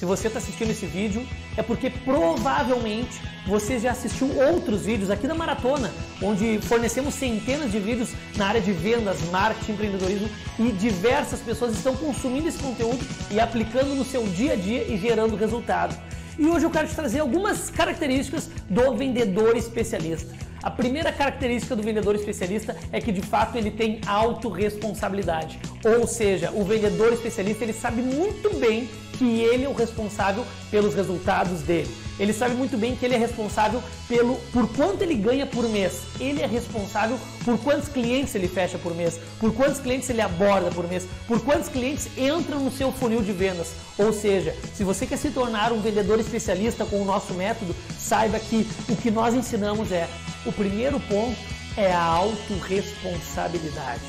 Se você está assistindo esse vídeo, é porque provavelmente você já assistiu outros vídeos aqui da Maratona, onde fornecemos centenas de vídeos na área de vendas, marketing, empreendedorismo e diversas pessoas estão consumindo esse conteúdo e aplicando no seu dia a dia e gerando resultado. E hoje eu quero te trazer algumas características do vendedor especialista. A primeira característica do vendedor especialista é que de fato ele tem autorresponsabilidade. Ou seja, o vendedor especialista ele sabe muito bem que ele é o responsável pelos resultados dele. Ele sabe muito bem que ele é responsável pelo por quanto ele ganha por mês. Ele é responsável por quantos clientes ele fecha por mês, por quantos clientes ele aborda por mês, por quantos clientes entram no seu funil de vendas. Ou seja, se você quer se tornar um vendedor especialista com o nosso método, saiba que o que nós ensinamos é o primeiro ponto é a autorresponsabilidade.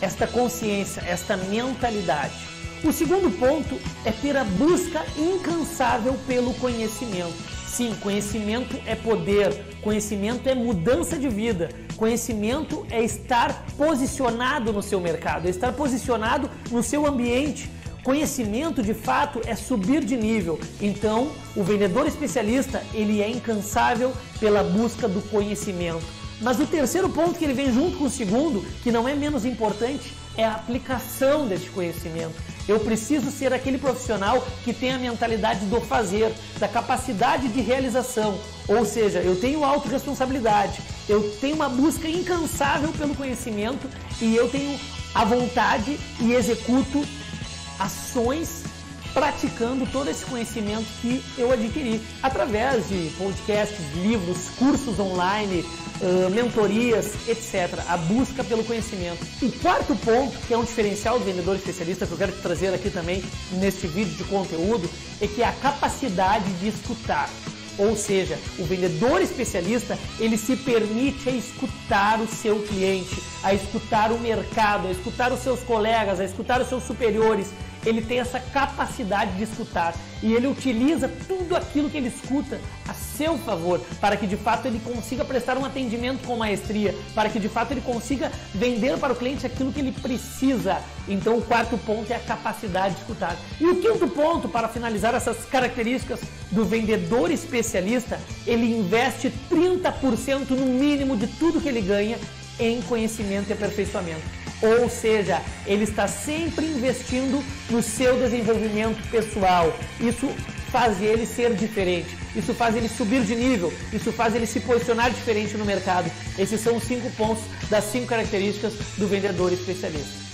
Esta consciência, esta mentalidade. O segundo ponto é ter a busca incansável pelo conhecimento. Sim, conhecimento é poder, conhecimento é mudança de vida, conhecimento é estar posicionado no seu mercado, é estar posicionado no seu ambiente. Conhecimento, de fato, é subir de nível. Então, o vendedor especialista, ele é incansável pela busca do conhecimento. Mas o terceiro ponto que ele vem junto com o segundo, que não é menos importante, é a aplicação deste conhecimento. Eu preciso ser aquele profissional que tem a mentalidade do fazer, da capacidade de realização. Ou seja, eu tenho autorresponsabilidade, eu tenho uma busca incansável pelo conhecimento e eu tenho a vontade e executo ações praticando todo esse conhecimento que eu adquiri através de podcasts, livros, cursos online, mentorias, etc. A busca pelo conhecimento. O quarto ponto, que é um diferencial do vendedor especialista, que eu quero te trazer aqui também neste vídeo de conteúdo, é que é a capacidade de escutar. Ou seja, o vendedor especialista, ele se permite a escutar o seu cliente, a escutar o mercado, a escutar os seus colegas, a escutar os seus superiores, ele tem essa capacidade de escutar. E ele utiliza tudo aquilo que ele escuta seu favor, para que de fato ele consiga prestar um atendimento com maestria, para que de fato ele consiga vender para o cliente aquilo que ele precisa. Então o quarto ponto é a capacidade de escutar. E o quinto ponto, para finalizar essas características do vendedor especialista, ele investe 30% no mínimo de tudo que ele ganha em conhecimento e aperfeiçoamento. Ou seja, ele está sempre investindo no seu desenvolvimento pessoal. Isso faz ele ser diferente. Isso faz ele subir de nível. Isso faz ele se posicionar diferente no mercado. Esses são os cinco pontos das cinco características do vendedor especialista.